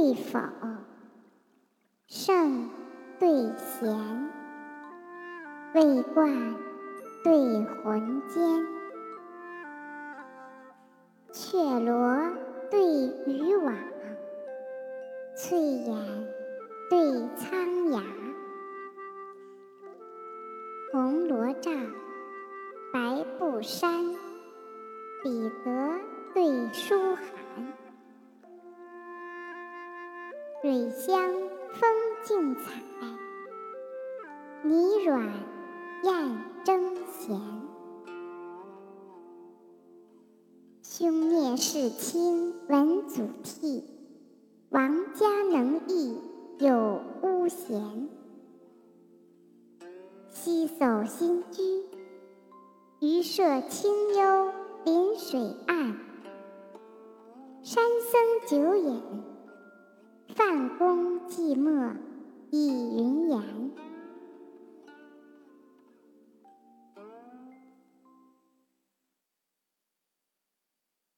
对否，圣对贤，未冠对浑间，雀罗对渔网，翠眼对苍崖，红罗帐，白布衫，彼得对书函。蕊香风劲采，泥软燕争衔。兄灭世亲闻祖逖，王家能义有巫贤。西叟新居，渔舍清幽临水岸。山僧久饮。寂寞。